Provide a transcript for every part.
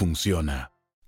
funciona.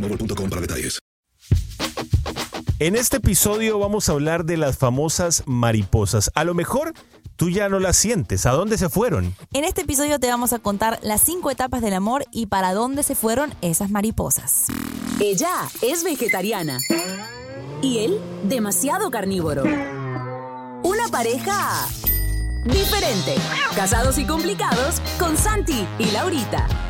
boostmobile.com para detalles. En este episodio vamos a hablar de las famosas mariposas. A lo mejor tú ya no las sientes. ¿A dónde se fueron? En este episodio te vamos a contar las cinco etapas del amor y para dónde se fueron esas mariposas. Ella es vegetariana. Y él, demasiado carnívoro. Una pareja diferente. Casados y complicados con Santi y Laurita.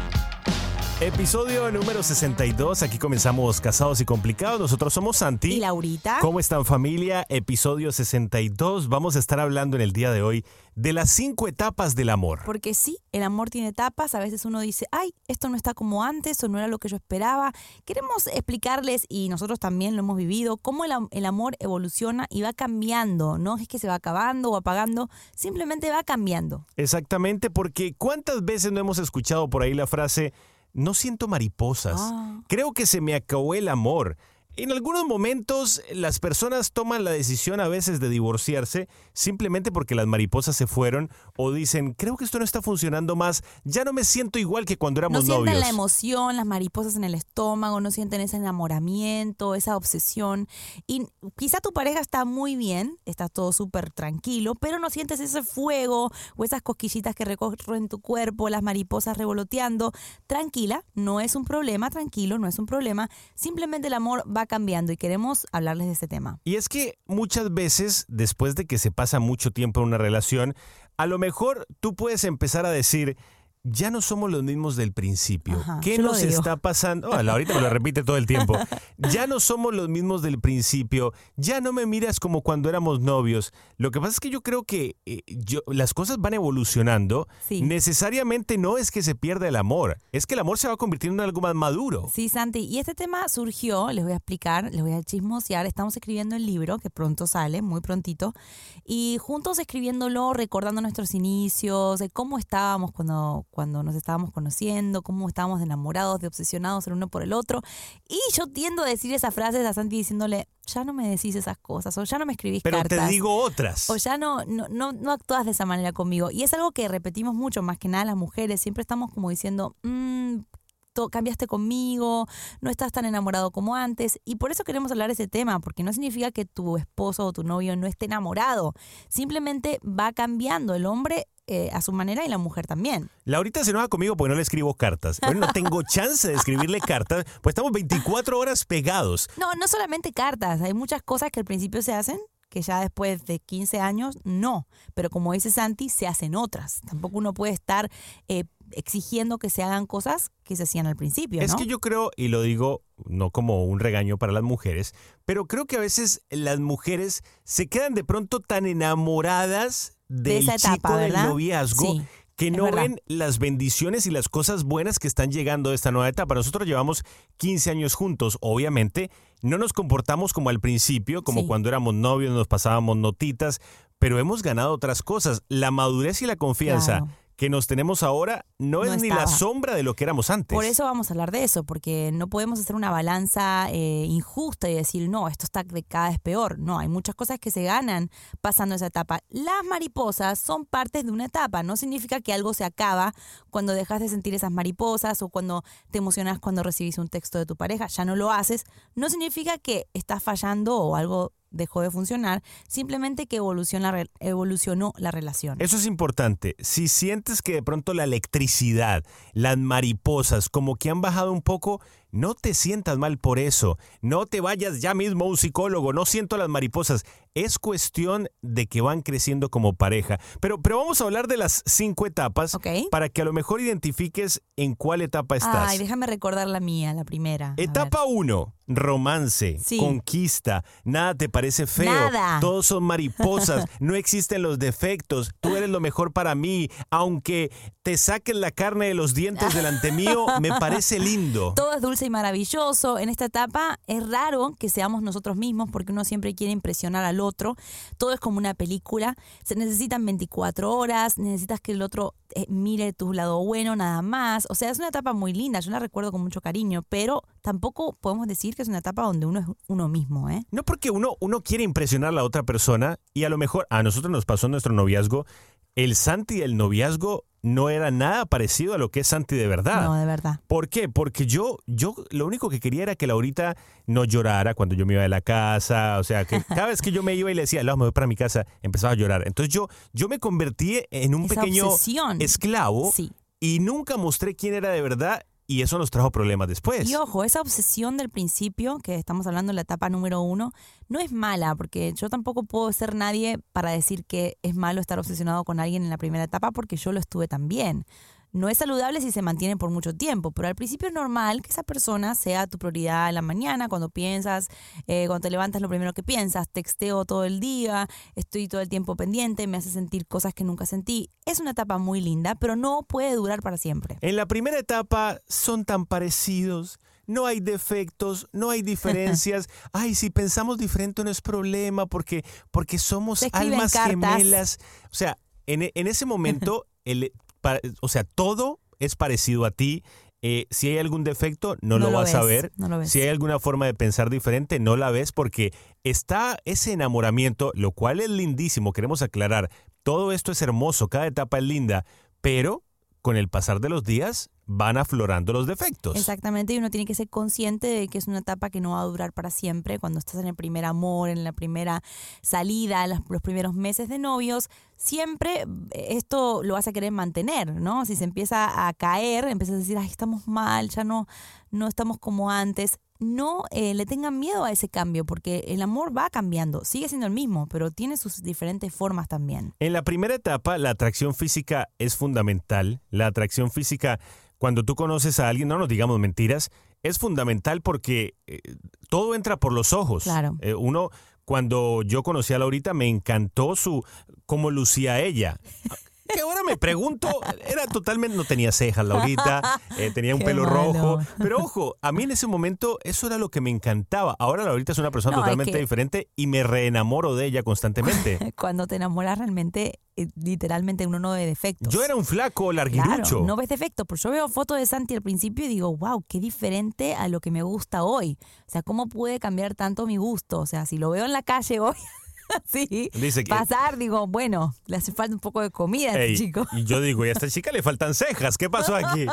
Episodio número 62. Aquí comenzamos Casados y Complicados. Nosotros somos Santi. ¿Y Laurita? ¿Cómo están familia? Episodio 62. Vamos a estar hablando en el día de hoy de las cinco etapas del amor. Porque sí, el amor tiene etapas. A veces uno dice, ay, esto no está como antes o no era lo que yo esperaba. Queremos explicarles, y nosotros también lo hemos vivido, cómo el, am- el amor evoluciona y va cambiando. No es que se va acabando o apagando, simplemente va cambiando. Exactamente, porque ¿cuántas veces no hemos escuchado por ahí la frase, no siento mariposas? Ah. Creo que se me acabó el amor. En algunos momentos las personas toman la decisión a veces de divorciarse simplemente porque las mariposas se fueron o dicen, creo que esto no está funcionando más, ya no me siento igual que cuando No éramos sienten novios. la emoción, las mariposas en el estómago, no sienten ese enamoramiento, esa obsesión. Y quizá tu pareja está muy bien, está todo súper tranquilo, pero no sientes ese fuego o esas cosquillitas que recorren tu cuerpo, las mariposas revoloteando. Tranquila, no es un problema, tranquilo, no es un problema. Simplemente el amor va cambiando y queremos hablarles de ese tema. Y es que muchas veces, después de que se pasa mucho tiempo en una relación, a lo mejor tú puedes empezar a decir, ya no somos los mismos del principio. Ajá, ¿Qué nos está pasando? Oh, ahorita me lo repite todo el tiempo. Ya no somos los mismos del principio. Ya no me miras como cuando éramos novios. Lo que pasa es que yo creo que eh, yo- las cosas van evolucionando. Sí. Necesariamente no es que se pierda el amor. Es que el amor se va convirtiendo en algo más maduro. Sí, Santi, y este tema surgió, les voy a explicar, les voy a chismosear, estamos escribiendo el libro que pronto sale, muy prontito, y juntos escribiéndolo, recordando nuestros inicios, de cómo estábamos cuando, cuando nos estábamos conociendo, cómo estábamos enamorados, de obsesionados el uno por el otro, y yo tiendo a decir esas frases a Santi diciéndole, ya no me decís esas cosas, o ya no me escribís Pero cartas. te digo otras. O ya no, no, no, no actúas de esa manera conmigo. Y es algo que repetimos mucho, más que nada las mujeres. Siempre estamos como diciendo, "Mm, to- cambiaste conmigo, no estás tan enamorado como antes. Y por eso queremos hablar de ese tema, porque no significa que tu esposo o tu novio no esté enamorado. Simplemente va cambiando el hombre eh, a su manera y la mujer también. Laurita se enoja conmigo porque no le escribo cartas. Bueno, no tengo chance de escribirle cartas, pues estamos 24 horas pegados. No, no solamente cartas, hay muchas cosas que al principio se hacen que ya después de 15 años no, pero como dice Santi, se hacen otras. Tampoco uno puede estar eh, exigiendo que se hagan cosas que se hacían al principio. Es que yo creo, y lo digo no como un regaño para las mujeres, pero creo que a veces las mujeres se quedan de pronto tan enamoradas De del esa etapa, chico del noviazgo Sí, que no ven las bendiciones y las cosas buenas que están llegando de esta nueva etapa. Nosotros llevamos 15 años juntos, obviamente. No nos comportamos como al principio, como Sí. cuando éramos novios, nos pasábamos notitas, pero hemos ganado otras cosas. La madurez y la confianza Claro. Que nos tenemos ahora no, No es ni la sombra de lo que éramos antes. Por eso vamos a hablar de eso, porque no podemos hacer una balanza eh, injusta y decir, no, esto está de cada vez peor. No, hay muchas cosas que se ganan pasando esa etapa. Las mariposas son partes de una etapa, no significa que algo se acaba cuando dejas de sentir esas mariposas o cuando te emocionas cuando recibís un texto de tu pareja, ya no lo haces. No significa que estás fallando o algo dejó de funcionar, simplemente que evoluciona, evolucionó la relación. Eso es importante. Si sientes que de pronto la electricidad, las mariposas, como que han bajado un poco, no te sientas mal por eso. No te vayas ya mismo a un psicólogo. No siento las mariposas. Es cuestión de que van creciendo como pareja. Pero, pero vamos a hablar de las cinco etapas para que a lo mejor identifiques en cuál etapa estás. Ay, déjame recordar la mía, la primera. Etapa 1, romance, Sí. conquista, nada te parece feo, Nada. todos son mariposas, no existen los defectos, tú eres lo mejor para mí, aunque te saquen la carne de los dientes delante mío, me parece lindo. Todo es dulce y maravilloso. En esta etapa es raro que seamos nosotros mismos porque uno siempre quiere impresionar al otro. Todo es como una película. Se necesitan 24 horas, necesitas que el otro eh, mire tu lado bueno nada más. O sea, es una etapa muy linda, yo la recuerdo con mucho cariño, pero tampoco podemos decir que es una etapa donde uno es uno mismo, ¿eh? No porque uno, uno quiere impresionar a la otra persona y a lo mejor a nosotros nos pasó nuestro noviazgo, el Santi del noviazgo no era nada parecido a lo que es Santi de verdad. No, de verdad. ¿Por qué? Porque yo, yo lo único que quería era que Laurita no llorara cuando yo me iba de la casa. O sea, que cada vez que yo me iba y le decía, Laura, me voy para mi casa, empezaba a llorar. Entonces yo, yo me convertí en un Esa pequeño obsesión. esclavo Sí. y nunca mostré quién era de verdad y eso nos trajo problemas después. Y ojo, esa obsesión del principio, que estamos hablando en la etapa número uno, no es mala, porque yo tampoco puedo ser nadie para decir que es malo estar obsesionado con alguien en la primera etapa, porque yo lo estuve también. No es saludable si se mantiene por mucho tiempo, pero al principio es normal que esa persona sea tu prioridad en la mañana, cuando piensas, eh, cuando te levantas lo primero que piensas, texteo todo el día, estoy todo el tiempo pendiente, me hace sentir cosas que nunca sentí. Es una etapa muy linda, pero no puede durar para siempre. En la primera etapa son tan parecidos, no hay defectos, no hay diferencias. Ay, si pensamos diferente no es problema porque, porque somos almas cartas. gemelas. O sea, en, en ese momento, el, o sea, todo es parecido a ti. Eh, si hay algún defecto, no, No lo lo vas a ver. no lo ves. Si hay alguna forma de pensar diferente, no la ves porque está ese enamoramiento, lo cual es lindísimo, queremos aclarar. Todo esto es hermoso, cada etapa es linda, pero con el pasar de los días van aflorando los defectos. Exactamente, y uno tiene que ser consciente de que es una etapa que no va a durar para siempre. Cuando estás en el primer amor, en la primera salida, los, los primeros meses de novios, siempre eh, esto lo vas a querer mantener, ¿no? Si se empieza a caer, empiezas a decir, ay, estamos mal, ya no, no estamos como antes. No eh, le tengan miedo a ese cambio, porque el amor va cambiando, sigue siendo el mismo, pero tiene sus diferentes formas también. En la primera etapa, la atracción física es fundamental. La atracción física, cuando tú conoces a alguien, no nos digamos mentiras, es fundamental porque eh, todo entra por los ojos. Claro. Eh, uno, cuando yo conocí a Laurita, me encantó su cómo lucía ella. Que ahora me pregunto, era totalmente, no tenía cejas Laurita, eh, tenía un Qué pelo malo. rojo, pero ojo, a mí en ese momento eso era lo que me encantaba. Ahora Laurita es una persona No, es totalmente que- diferente y me reenamoro de ella constantemente. Cuando te enamoras realmente, eh, literalmente uno no ve defectos. Yo era un flaco larguirucho. Claro, no ves defectos, pero yo veo fotos de Santi al principio y digo, wow, qué diferente a lo que me gusta hoy. O sea, ¿cómo puede cambiar tanto mi gusto? O sea, si lo veo en la calle hoy, sí, Dice que- pasar, digo, bueno, le hace falta un poco de comida a este Ey, chico. Y yo digo, y a esta chica le faltan cejas. ¿Qué pasó aquí?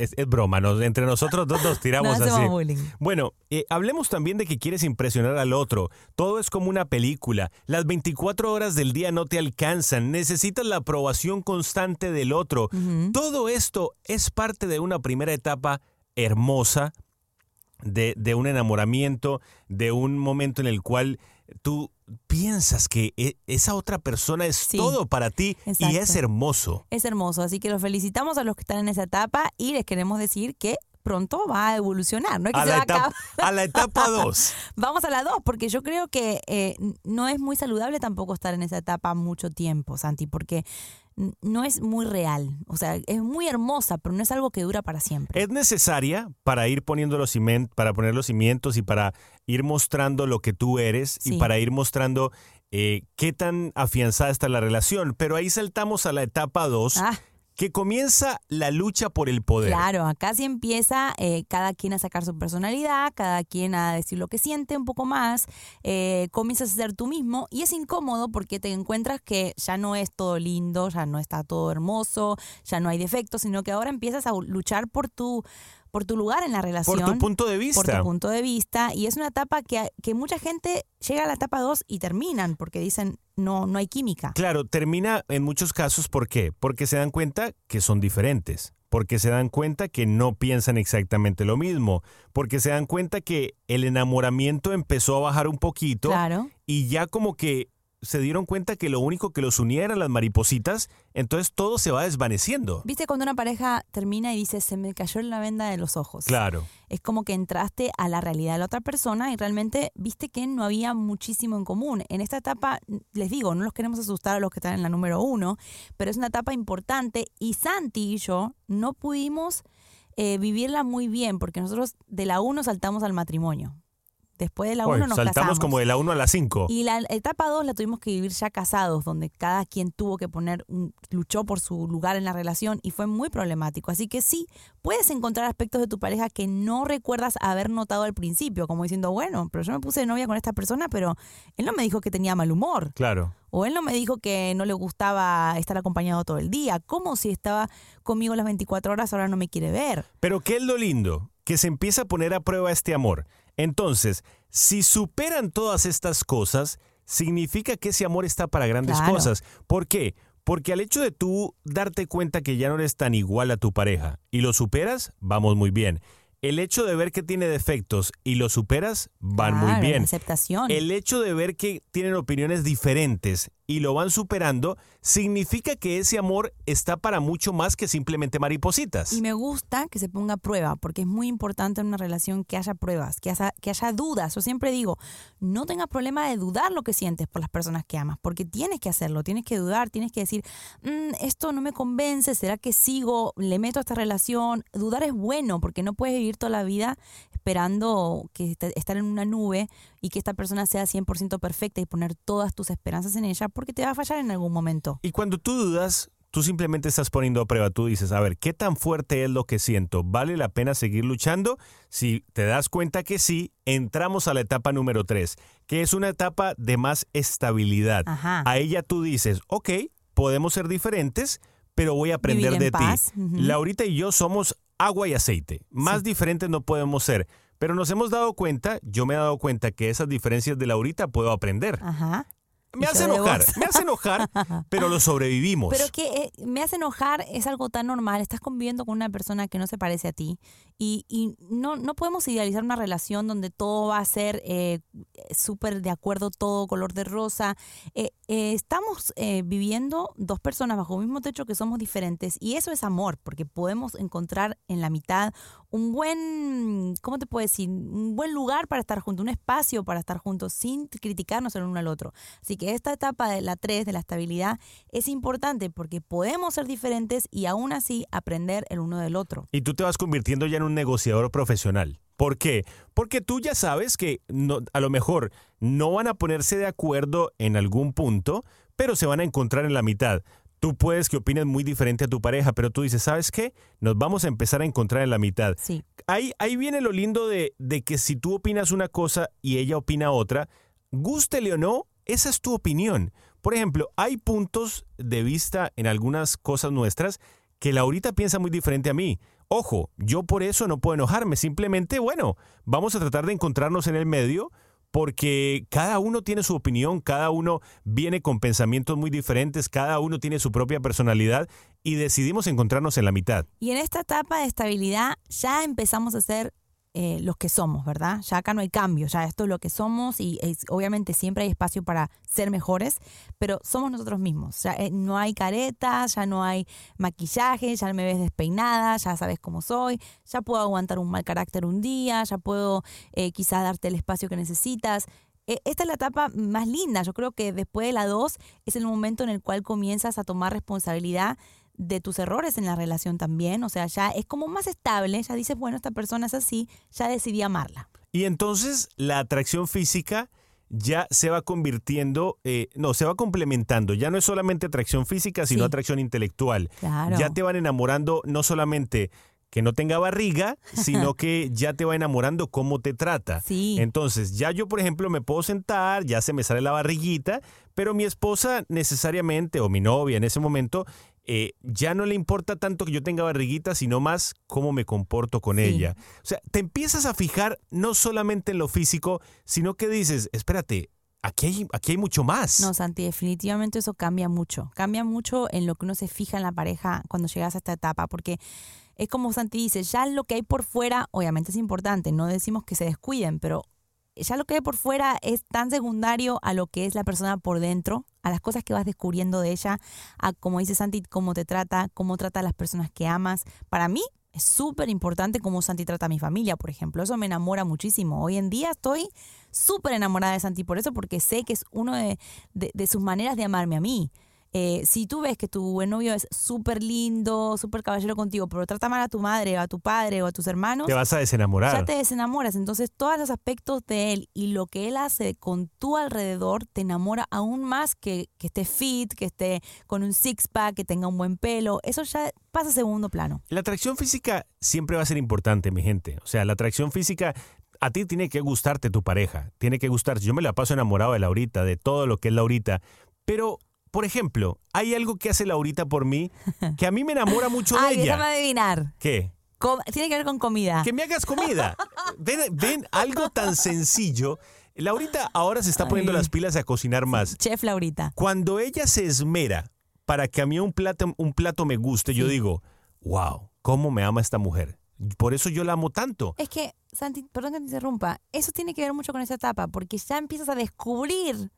Es, es broma, nos- entre nosotros dos nos tiramos hacemos así. bullying. Bueno, eh, hablemos también de que quieres impresionar al otro. Todo es como una película. Las 24 horas del día no te alcanzan. Necesitas la aprobación constante del otro. Todo esto es parte de una primera etapa hermosa, de, de un enamoramiento, de un momento en el cual tú piensas que e- esa otra persona es Sí, todo para ti y es hermoso. Es hermoso, así que los felicitamos a los que están en esa etapa y les queremos decir que pronto va a evolucionar. No es que A se la, va a etapa, acabar. a la etapa 2. Vamos a la dos, porque yo creo que eh, no es muy saludable tampoco estar en esa etapa mucho tiempo, Santi, porque no es muy real. O sea, es muy hermosa, pero no es algo que dura para siempre. Es necesaria para ir poniendo los cimientos, para poner los cimientos y para ir mostrando lo que tú eres Sí. y para ir mostrando eh, qué tan afianzada está la relación. Pero ahí saltamos a la etapa 2, Ah. Que comienza la lucha por el poder. Claro, acá sí empieza eh, cada quien a sacar su personalidad, cada quien a decir lo que siente un poco más, eh, comienzas a ser tú mismo y es incómodo porque te encuentras que ya no es todo lindo, ya no está todo hermoso, ya no hay defectos, sino que ahora empiezas a luchar por tu, por tu lugar en la relación. Por tu punto de por vista. tu punto de vista y es una etapa que, que mucha gente llega a la etapa 2 y terminan porque dicen no, no hay química. Claro, termina en muchos casos, ¿por qué? Porque se dan cuenta que son diferentes, porque se dan cuenta que no piensan exactamente lo mismo, porque se dan cuenta que el enamoramiento empezó a bajar un poquito Claro. y ya como que se dieron cuenta que lo único que los unía eran las maripositas, entonces todo se va desvaneciendo. ¿Viste cuando una pareja termina y dice se me cayó la venda de los ojos? Claro. Es como que entraste a la realidad de la otra persona y realmente viste que no había muchísimo en común. En esta etapa, les digo, no los queremos asustar a los que están en la número uno, pero es una etapa importante y Santi y yo no pudimos eh, vivirla muy bien porque nosotros de la uno saltamos al matrimonio. Después de la Oye, uno nos saltamos casamos. como de la 1 a la 5. Y la etapa 2 la tuvimos que vivir ya casados, donde cada quien tuvo que poner, un- luchó por su lugar en la relación y fue muy problemático. Así que sí, puedes encontrar aspectos de tu pareja que no recuerdas haber notado al principio, como diciendo, bueno, pero yo me puse de novia con esta persona, pero él no me dijo que tenía mal humor. Claro. O él no me dijo que no le gustaba estar acompañado todo el día. Como si estaba conmigo las 24 horas, ahora no me quiere ver. Pero ¿qué es lo lindo? Que se empieza a poner a prueba este amor. Entonces, si superan todas estas cosas, significa que ese amor está para grandes Claro. cosas. ¿Por qué? Porque al hecho de tú darte cuenta que ya no eres tan igual a tu pareja y lo superas, vamos muy bien. El hecho de ver que tiene defectos y lo superas, van Claro, muy bien. Aceptación. El hecho de ver que tienen opiniones diferentes y lo van superando, significa que ese amor está para mucho más que simplemente maripositas. Y me gusta que se ponga prueba, porque es muy importante en una relación que haya pruebas, que haya, que haya dudas. Yo siempre digo, no tengas problema de dudar lo que sientes por las personas que amas, porque tienes que hacerlo, tienes que dudar, tienes que decir, "Mm, esto no me convence, ¿será que sigo? ¿Le meto a esta relación? Dudar es bueno, porque no puedes vivir toda la vida esperando que est- estar en una nube y que esta persona sea 100% perfecta y poner todas tus esperanzas en ella, porque te va a fallar en algún momento. Y cuando tú dudas, tú simplemente estás poniendo a prueba. Tú dices, a ver, ¿qué tan fuerte es lo que siento? ¿Vale la pena seguir luchando? Si te das cuenta que sí, entramos a la etapa número 3, que es una etapa de más estabilidad. Ajá. A ella tú dices, ok, podemos ser diferentes, pero voy a aprender de paz, ti. Laurita y yo somos agua y aceite. Más diferentes no podemos ser. Pero nos hemos dado cuenta, yo me he dado cuenta que esas diferencias de Laurita puedo aprender. Ajá. Me hace enojar, me hace enojar, pero lo sobrevivimos. Pero que eh, me hace enojar es algo tan normal. Estás conviviendo con una persona que no se parece a ti y, y no, no podemos idealizar una relación donde todo va a ser eh, súper de acuerdo, todo color de rosa. Eh, eh, estamos eh, viviendo dos personas bajo el mismo techo que somos diferentes y eso es amor, porque podemos encontrar en la mitad un buen, ¿cómo te puedo decir? Un buen lugar para estar juntos, un espacio para estar juntos sin criticarnos el uno al otro. Así que esta etapa de la 3, de la estabilidad, es importante porque podemos ser diferentes y aún así aprender el uno del otro. Y tú te vas convirtiendo ya en un negociador profesional. ¿Por qué? Porque tú ya sabes que no- a lo mejor no van a ponerse de acuerdo en algún punto, pero se van a encontrar en la mitad. Tú puedes que opines muy diferente a tu pareja, pero tú dices, ¿sabes qué? Nos vamos a empezar a encontrar en la mitad. Sí. Ahí, ahí viene lo lindo de, de que si tú opinas una cosa y ella opina otra, gústele o no, esa es tu opinión. Por ejemplo, hay puntos de vista en algunas cosas nuestras que Laurita piensa muy diferente a mí. Ojo, yo por eso no puedo enojarme, simplemente, bueno, vamos a tratar de encontrarnos en el medio porque cada uno tiene su opinión, cada uno viene con pensamientos muy diferentes, cada uno tiene su propia personalidad y decidimos encontrarnos en la mitad. Y en esta etapa de estabilidad ya empezamos a ser eh, los que somos, ¿verdad? Ya acá no hay cambio, ya esto es lo que somos y es- obviamente siempre hay espacio para ser mejores, pero somos nosotros mismos. Ya eh, no hay caretas, ya no hay maquillaje, ya me ves despeinada, ya sabes cómo soy, ya puedo aguantar un mal carácter un día, ya puedo eh, quizás darte el espacio que necesitas. Eh, Esta es la etapa más linda. Yo creo que después de la 2 es el momento en el cual comienzas a tomar responsabilidad de tus errores en la relación también. O sea, ya es como más estable. Ya dices, bueno, esta persona es así, ya decidí amarla. Y entonces la atracción física ya se va convirtiendo, eh, no, se va complementando. Ya no es solamente atracción física, sino Sí. atracción intelectual. Claro. Ya te van enamorando no solamente que no tenga barriga, sino que ya te va enamorando cómo te trata. Sí. Entonces, ya yo, por ejemplo, me puedo sentar, ya se me sale la barriguita, pero mi esposa necesariamente, o mi novia en ese momento, eh, ya no le importa tanto que yo tenga barriguita, sino más cómo me comporto con Sí. ella. O sea, te empiezas a fijar no solamente en lo físico, sino que dices, espérate, aquí hay, aquí hay mucho más. No, Santi, definitivamente eso cambia mucho. Cambia mucho en lo que uno se fija en la pareja cuando llegas a esta etapa, porque es como Santi dice, ya lo que hay por fuera, obviamente es importante, no decimos que se descuiden, pero ya lo que hay por fuera es tan secundario a lo que es la persona por dentro, a las cosas que vas descubriendo de ella, a como dice Santi, cómo te trata, cómo trata a las personas que amas. Para mí es súper importante cómo Santi trata a mi familia, por ejemplo. Eso me enamora muchísimo. Hoy en día estoy súper enamorada de Santi por eso, porque sé que es uno de, de- de sus maneras de amarme a mí. Eh, si tú ves que tu buen novio es súper lindo, súper caballero contigo, pero trata mal a tu madre o a tu padre o a tus hermanos, Te vas a desenamorar. ya te desenamoras. Entonces, todos los aspectos de él y lo que él hace con tu alrededor te enamora aún más que, que esté fit, que esté con un six-pack, que tenga un buen pelo. Eso ya pasa a segundo plano. La atracción física siempre va a ser importante, mi gente. O sea, la atracción física, a ti tiene que gustarte tu pareja, tiene que gustarte. Yo me la paso enamorado de Laurita, de todo lo que es Laurita, pero... Por ejemplo, hay algo que hace Laurita por mí que a mí me enamora mucho de Ay, ella. déjame adivinar. ¿Qué? Com- tiene que ver con comida. Que me hagas comida. Ven, ven algo tan sencillo. Laurita ahora se está poniendo Ay. las pilas a cocinar más. Chef Laurita. Cuando ella se esmera para que a mí un plato, un plato me guste, yo digo, wow, ¿cómo me ama esta mujer? Por eso yo la amo tanto. Es que, Santi, perdón que te interrumpa, eso tiene que ver mucho con esa etapa, porque ya empiezas a descubrir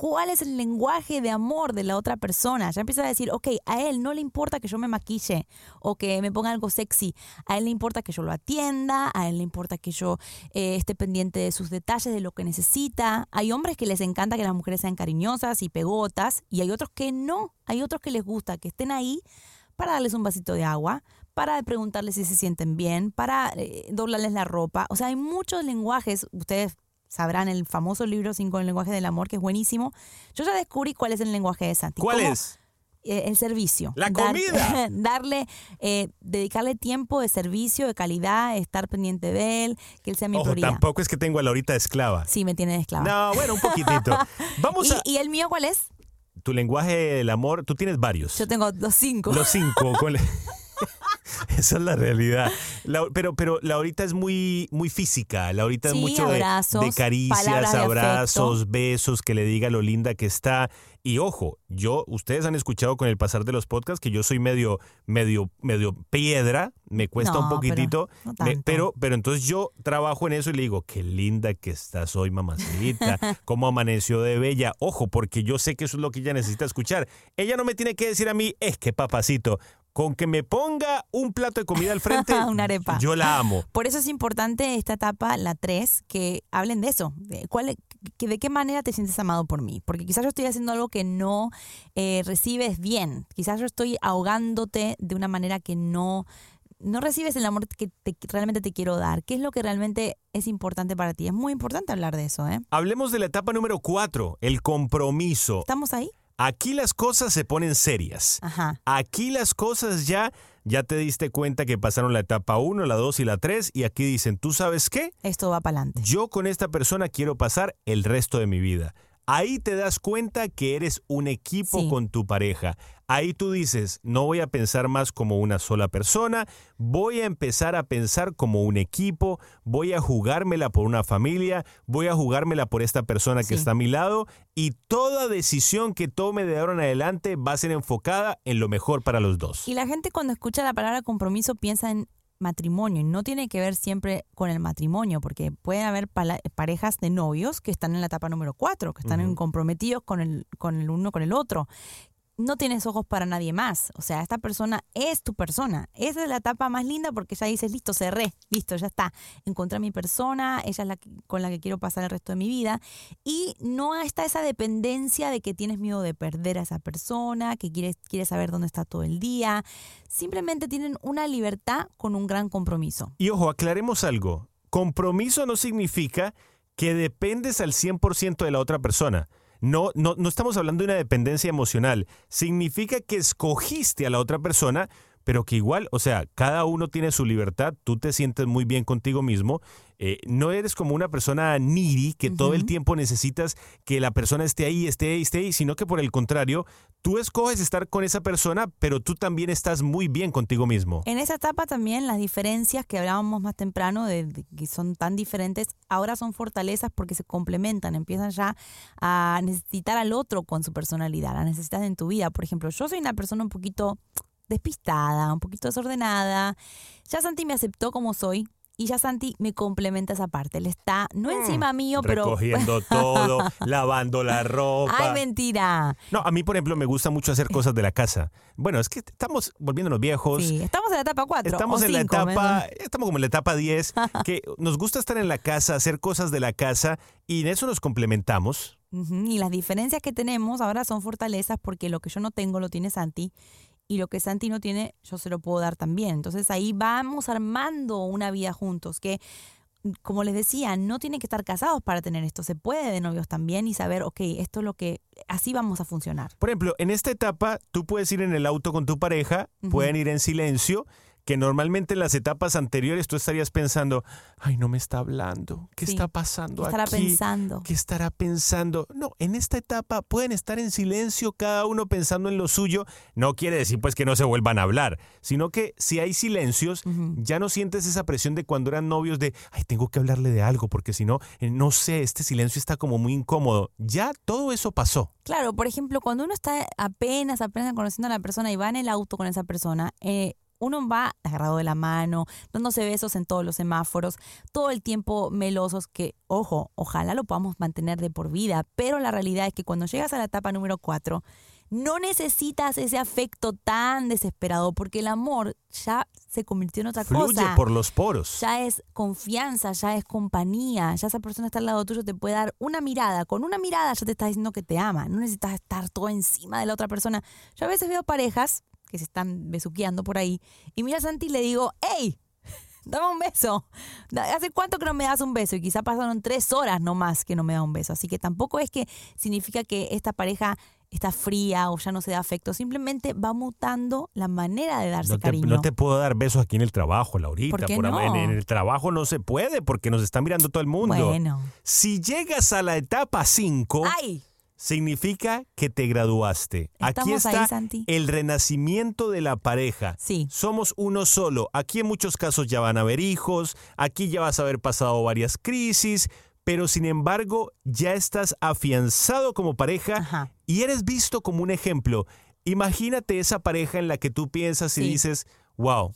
cuál es el lenguaje de amor de la otra persona. Ya empiezas a decir, ok, a él no le importa que yo me maquille o que me ponga algo sexy. A él le importa que yo lo atienda, a él le importa que yo eh, esté pendiente de sus detalles, de lo que necesita. Hay hombres que les encanta que las mujeres sean cariñosas y pegotas, y hay otros que no. Hay otros que les gusta que estén ahí para darles un vasito de agua, para preguntarles si se sienten bien, para eh, doblarles la ropa. O sea, hay muchos lenguajes. Ustedes sabrán el famoso libro Cinco lenguajes del amor, que es buenísimo. Yo ya descubrí cuál es el lenguaje de Santi. ¿Cuál Cómo- es? eh, el servicio. ¡La Dar- comida! darle, eh, dedicarle tiempo de servicio, de calidad, estar pendiente de él, que él sea mi Ojo, prioridad. tampoco es que tengo a Laurita de esclava. Sí, me tiene de esclava. No, bueno, un poquitito. Vamos ¿Y, a... ¿Y el mío cuál es? Tu lenguaje del amor, tú tienes varios. Yo tengo los cinco. Los cinco. con- Esa es la realidad. La- pero, pero Laurita es muy, muy física. Laurita Sí, es mucho de- abrazos, de, caricias, de abrazos, besos, que le diga lo linda que está. Y ojo, yo, ustedes han escuchado con el pasar de los podcasts que yo soy medio, medio, medio piedra, me cuesta No, un poquitito, pero no me- tanto. pero, pero entonces yo trabajo en eso y le digo, qué linda que estás hoy, mamacita, cómo amaneció de bella. Ojo, porque yo sé que eso es lo que ella necesita escuchar. Ella no me tiene que decir a mí, es que papacito, con que me ponga un plato de comida al frente, Una arepa. yo la amo. Por eso es importante esta etapa, la 3, que hablen de eso. De, cuál, que de qué manera te sientes amado por mí. Porque quizás yo estoy haciendo algo que no eh, recibes bien. Quizás yo estoy ahogándote de una manera que no, no recibes el amor que, te- que realmente te quiero dar. ¿Qué es lo que realmente es importante para ti? Es muy importante hablar de eso. ¿eh? Hablemos de la etapa número cuatro, el compromiso. ¿Estamos ahí? Aquí las cosas se ponen serias. Ajá. Aquí las cosas ya, ya te diste cuenta que pasaron la etapa 1, la 2 y la 3 y aquí dicen, ¿tú sabes qué? Esto va para adelante. Yo con esta persona quiero pasar el resto de mi vida. Ahí te das cuenta que eres un equipo Sí. con tu pareja. Ahí tú dices, no voy a pensar más como una sola persona, voy a empezar a pensar como un equipo, voy a jugármela por una familia, voy a jugármela por esta persona que Sí. está a mi lado y toda decisión que tome de ahora en adelante va a ser enfocada en lo mejor para los dos. Y la gente cuando escucha la palabra compromiso piensa en matrimonio y no tiene que ver siempre con el matrimonio, porque pueden haber parejas de novios que están en la etapa número cuatro, que están comprometidos con el, con el uno con el otro. No tienes ojos para nadie más. O sea, esta persona es tu persona. Esa es la etapa más linda porque ya dices, listo, cerré, listo, ya está. Encontré a mi persona, ella es la con la que quiero pasar el resto de mi vida. Y no está esa dependencia de que tienes miedo de perder a esa persona, que quieres, quieres saber dónde está todo el día. Simplemente tienen una libertad con un gran compromiso. Y ojo, aclaremos algo. Compromiso no significa que dependes al 100% de la otra persona. No, no, no estamos hablando de una dependencia emocional. Significa que escogiste a la otra persona, pero que igual, o sea, cada uno tiene su libertad, tú te sientes muy bien contigo mismo. eh, no eres como una persona needy que todo el tiempo necesitas que la persona esté ahí, esté ahí, esté ahí, sino que por el contrario, tú escoges estar con esa persona, pero tú también estás muy bien contigo mismo. En esa etapa también las diferencias que hablábamos más temprano, de, de que son tan diferentes, ahora son fortalezas porque se complementan, empiezan ya a necesitar al otro con su personalidad, la necesitas en tu vida. Por ejemplo, yo soy una persona un poquito despistada, un poquito desordenada. Ya Santi me aceptó como soy. Y ya Santi me complementa esa parte. Él está, no encima mío, pero... Recogiendo todo, lavando la ropa. ¡Ay, mentira! No, a mí, por ejemplo, me gusta mucho hacer cosas de la casa. Bueno, es que estamos volviéndonos viejos. Sí, estamos en la etapa 4. Estamos o en la etapa, estamos como en la etapa 10, que nos gusta estar en la casa, hacer cosas de la casa y en eso nos complementamos. Y las diferencias que tenemos ahora son fortalezas porque lo que yo no tengo lo tiene Santi y lo que Santi no tiene yo se lo puedo dar también. Entonces ahí vamos armando una vida juntos que, como les decía, no tienen que estar casados para tener esto. Se puede de novios también y saber, ok, esto es lo que, así vamos a funcionar. Por ejemplo, en esta etapa tú puedes ir en el auto con tu pareja, pueden ir en silencio, que normalmente en las etapas anteriores tú estarías pensando, ay, no me está hablando, ¿qué Sí. está pasando ¿Qué estará aquí? pensando? ¿Qué estará pensando? No, en esta etapa pueden estar en silencio, cada uno pensando en lo suyo. No quiere decir pues que no se vuelvan a hablar, sino que si hay silencios, ya no sientes esa presión de cuando eran novios de, ay, tengo que hablarle de algo, porque si no, eh, no sé, este silencio está como muy incómodo. Ya todo eso pasó. Claro, por ejemplo, cuando uno está apenas, apenas conociendo a la persona y va en el auto con esa persona, eh, uno va agarrado de la mano, dándose besos en todos los semáforos, todo el tiempo melosos, que, ojo, ojalá lo podamos mantener de por vida, pero la realidad es que cuando llegas a la etapa número 4, no necesitas ese afecto tan desesperado, porque el amor ya se convirtió en otra Fluye cosa. por los poros. Ya es confianza, ya es compañía, ya esa persona está al lado tuyo, te puede dar una mirada. Con una mirada ya te está diciendo que te ama. No necesitas estar todo encima de la otra persona. Yo a veces veo parejas que se están besuqueando por ahí y mira a Santi y le digo, ¡Ey! Dame un beso. ¿Hace cuánto que no me das un beso? Y quizá pasaron tres horas no más que no me da un beso. Así que tampoco es que significa que esta pareja está fría o ya no se da afecto. Simplemente va mutando la manera de darse No te, cariño. no te puedo dar besos aquí en el trabajo, Laurita. ¿Por qué no? en, en el trabajo no se puede porque nos está mirando todo el mundo. Bueno. Si llegas a la etapa 5, ¡Ay! Significa que te graduaste. Aquí ahí, está Santi. el renacimiento de la pareja. Sí. Somos uno solo. Aquí en muchos casos ya van a haber hijos, aquí ya vas a haber pasado varias crisis, pero sin embargo ya estás afianzado como pareja Ajá. y eres visto como un ejemplo. Imagínate esa pareja en la que tú piensas y Sí. dices, wow,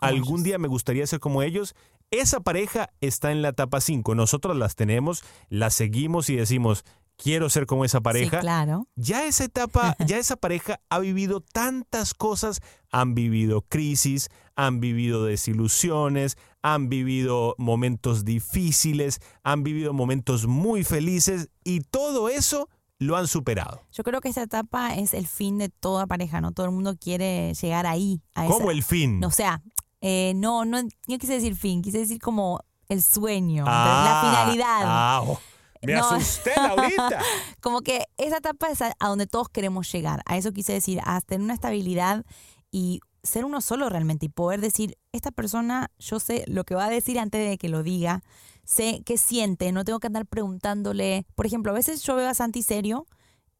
algún ellos". día me gustaría ser como ellos. Esa pareja está en la etapa 5. Nosotros las tenemos, las seguimos y decimos, quiero ser como esa pareja. Sí, claro. Ya esa etapa, ya esa pareja ha vivido tantas cosas, han vivido crisis, han vivido desilusiones, han vivido momentos difíciles, han vivido momentos muy felices y todo eso lo han superado. Yo creo que esta etapa es el fin de toda pareja, ¿no? Todo el mundo quiere llegar ahí. A Como esa- el fin. O sea, eh, no, no, no quise decir fin, quise decir como el sueño, Ah, la finalidad. ah, oh, me No. asusté, Laurita. Como que esa etapa es a, a donde todos queremos llegar. A eso quise decir, a tener una estabilidad y ser uno solo realmente y poder decir, esta persona, yo sé lo que va a decir antes de que lo diga, sé qué siente, no tengo que andar preguntándole. Por ejemplo, a veces yo veo a Santi serio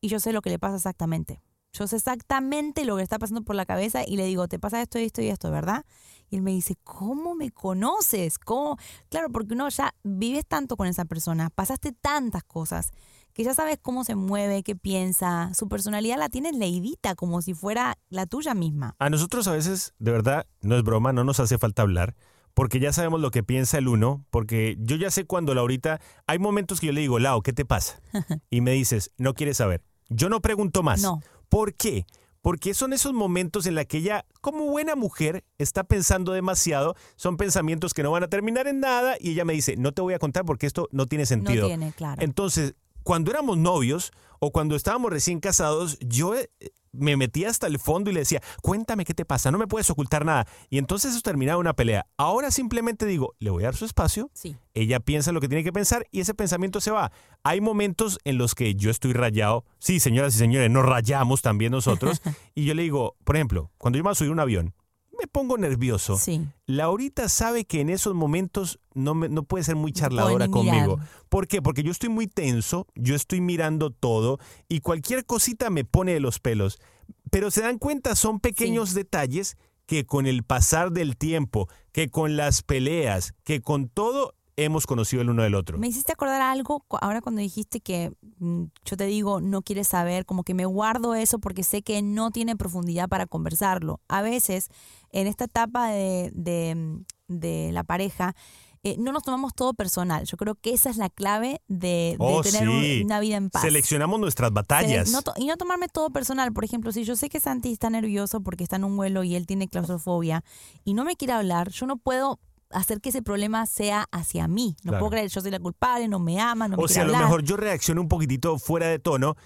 y yo sé lo que le pasa exactamente. Yo sé exactamente lo que está pasando por la cabeza y le digo, te pasa esto, esto y esto, ¿verdad? Y él me dice, ¿cómo me conoces? ¿Cómo? Claro, porque uno ya vives tanto con esa persona, pasaste tantas cosas, que ya sabes cómo se mueve, qué piensa, su personalidad la tienes leidita, como si fuera la tuya misma. A nosotros a veces, de verdad, no es broma, no nos hace falta hablar, porque ya sabemos lo que piensa el uno, porque yo ya sé cuando Laurita, hay momentos que yo le digo, Lau, ¿qué te pasa? Y me dices, no quieres saber. Yo no pregunto más. No. ¿Por qué? Porque son esos momentos en la que ella, como buena mujer, está pensando demasiado. Son pensamientos que no van a terminar en nada. Y ella me dice, no te voy a contar porque esto no tiene sentido. No tiene, claro. Entonces, cuando éramos novios o cuando estábamos recién casados, yo eh, me metía hasta el fondo y le decía, cuéntame qué te pasa, no me puedes ocultar nada. Y entonces eso terminaba una pelea. Ahora simplemente digo, le voy a dar su espacio, Sí. ella piensa lo que tiene que pensar y ese pensamiento se va. Hay momentos en los que yo estoy rayado. Sí, señoras y señores, nos rayamos también nosotros. y yo le digo, por ejemplo, cuando yo me voy a subir un avión, me pongo nervioso. Sí. Laurita sabe que en esos momentos no, me- no puede ser muy charladora conmigo. mirar. ¿Por qué? Porque yo estoy muy tenso, yo estoy mirando todo y cualquier cosita me pone de los pelos. Pero se dan cuenta, son pequeños detalles que con el pasar del tiempo, que con las peleas, que con todo hemos conocido el uno del otro. Me hiciste acordar algo ahora cuando dijiste que mm, yo te digo no quieres saber, como que me guardo eso porque sé que no tiene profundidad para conversarlo. A veces en esta etapa de, de, mm, de la pareja eh, no nos tomamos todo personal. Yo creo que esa es la clave de, de Oh, tener sí. una vida en paz. Seleccionamos nuestras batallas. No y no tomarme todo personal. Por ejemplo, si yo sé que Santi está nervioso porque está en un vuelo y él tiene claustrofobia y no me quiere hablar, yo no puedo hacer que ese problema sea hacia mí. No Claro. puedo creer, yo soy la culpable, no me ama, no me o sea, a lo mejor yo reacciono un poquitito fuera de tono.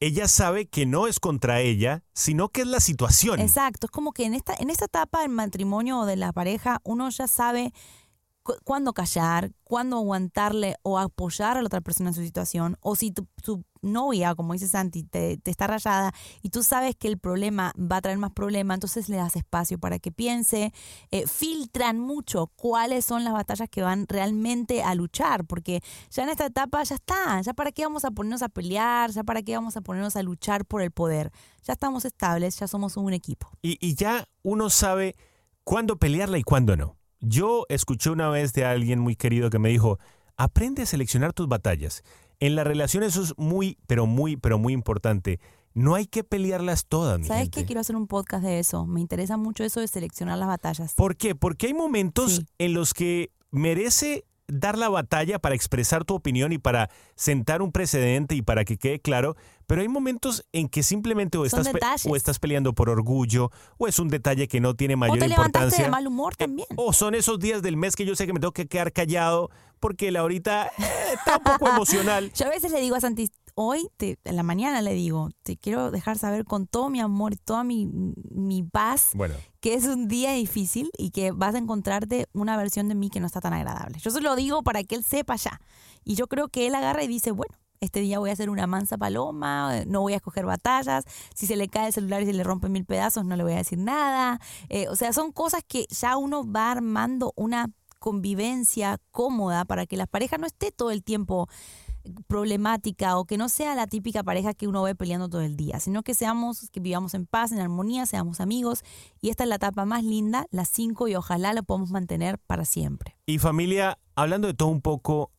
Ella sabe que no es contra ella, sino que es la situación. Exacto, es como que en esta, en esta etapa del matrimonio o de la pareja, uno ya sabe cu- cuándo callar, cuándo aguantarle o apoyar a la otra persona en su situación, o si tu, novia, como dice Santi, te, te está rayada y tú sabes que el problema va a traer más problema, entonces le das espacio para que piense, eh, filtran mucho cuáles son las batallas que van realmente a luchar, porque ya en esta etapa ya está, ya para qué vamos a ponernos a pelear, ya para qué vamos a ponernos a luchar por el poder, ya estamos estables, ya somos un equipo. Y, y ya uno sabe cuándo pelearla y cuándo no. Yo escuché una vez de alguien muy querido que me dijo, aprende a seleccionar tus batallas. En la relación eso es muy, pero muy, pero muy importante. No hay que pelearlas todas. mi ¿Sabes qué? Quiero hacer un podcast de eso. Me interesa mucho eso de seleccionar las batallas. ¿Por qué? Porque hay momentos Sí. en los que merece dar la batalla para expresar tu opinión y para sentar un precedente y para que quede claro, pero hay momentos en que simplemente o estás, o estás peleando por orgullo o es un detalle que no tiene O mayor levantaste importancia. de mal humor también. O son esos días del mes que yo sé que me tengo que quedar callado porque la ahorita está un poco emocional. Yo a veces le digo a Santi, hoy, te- en la mañana le digo, te quiero dejar saber con todo mi amor y toda mi, mi paz Bueno, que es un día difícil y que vas a encontrarte una versión de mí que no está tan agradable. Yo se lo digo para que él sepa ya. Y yo creo que él agarra y dice, bueno, este día voy a hacer una mansa paloma, no voy a escoger batallas, si se le cae el celular y se le rompe mil pedazos no le voy a decir nada. Eh, o sea, son cosas que ya uno va armando una convivencia cómoda para que la pareja no esté todo el tiempo problemática o que no sea la típica pareja que uno ve peleando todo el día, sino que seamos, que vivamos en paz, en armonía, seamos amigos y esta es la etapa más linda, las cinco y ojalá la podamos mantener para siempre. y familia, hablando de todo un poco,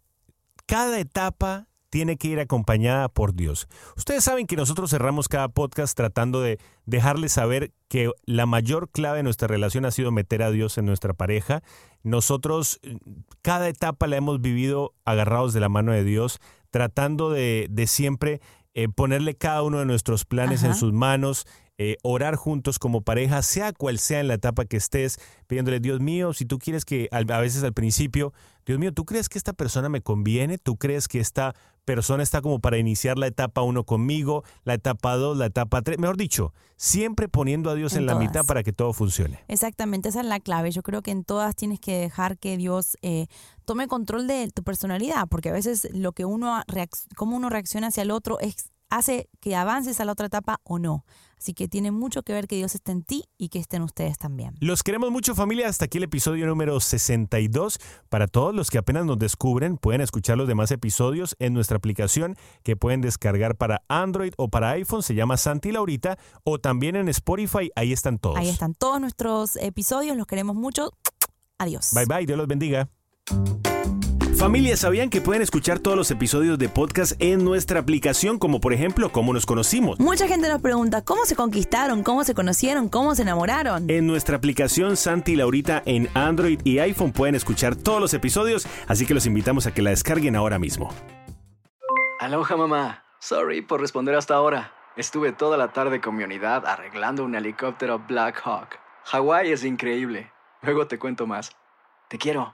cada etapa tiene que ir acompañada por Dios. Ustedes saben que nosotros cerramos cada podcast tratando de dejarles saber que la mayor clave de nuestra relación ha sido meter a Dios en nuestra pareja. Nosotros eh, cada etapa la hemos vivido agarrados de la mano de Dios, tratando de, de siempre eh, ponerle cada uno de nuestros planes en sus manos, eh, orar juntos como pareja, sea cual sea en la etapa que estés, pidiéndole, Dios mío, si tú quieres que a veces al principio, Dios mío, ¿tú crees que esta persona me conviene? ¿Tú crees que esta persona está como para iniciar la etapa uno conmigo, la etapa dos, la etapa tres? Mejor dicho, siempre poniendo a Dios en, En la todas. mitad para que todo funcione. Exactamente, esa es la clave. Yo creo que en todas tienes que dejar que Dios eh, tome control de tu personalidad, porque a veces lo que uno cómo uno reacciona hacia el otro es hace que avances a la otra etapa o no. Así que tiene mucho que ver que Dios esté en ti y que estén ustedes también. Los queremos mucho familia, hasta aquí el episodio número 62. Para todos los que apenas nos descubren, pueden escuchar los demás episodios en nuestra aplicación que pueden descargar para Android o para iPhone, se llama Santi Laurita, o también en Spotify, ahí están todos. Ahí están todos nuestros episodios, los queremos mucho. Adiós. Bye bye, Dios los bendiga. Familia, ¿sabían que pueden escuchar todos los episodios de podcast en nuestra aplicación, como por ejemplo, cómo nos conocimos? Mucha gente nos pregunta, ¿cómo se conquistaron? ¿Cómo se conocieron? ¿Cómo se enamoraron? En nuestra aplicación Santi y Laurita en Android y iPhone pueden escuchar todos los episodios, así que los invitamos a que la descarguen ahora mismo. Aloha mamá, sorry por responder hasta ahora. Estuve toda la tarde con mi unidad arreglando un helicóptero Black Hawk. Hawái es increíble. Luego te cuento más. Te quiero.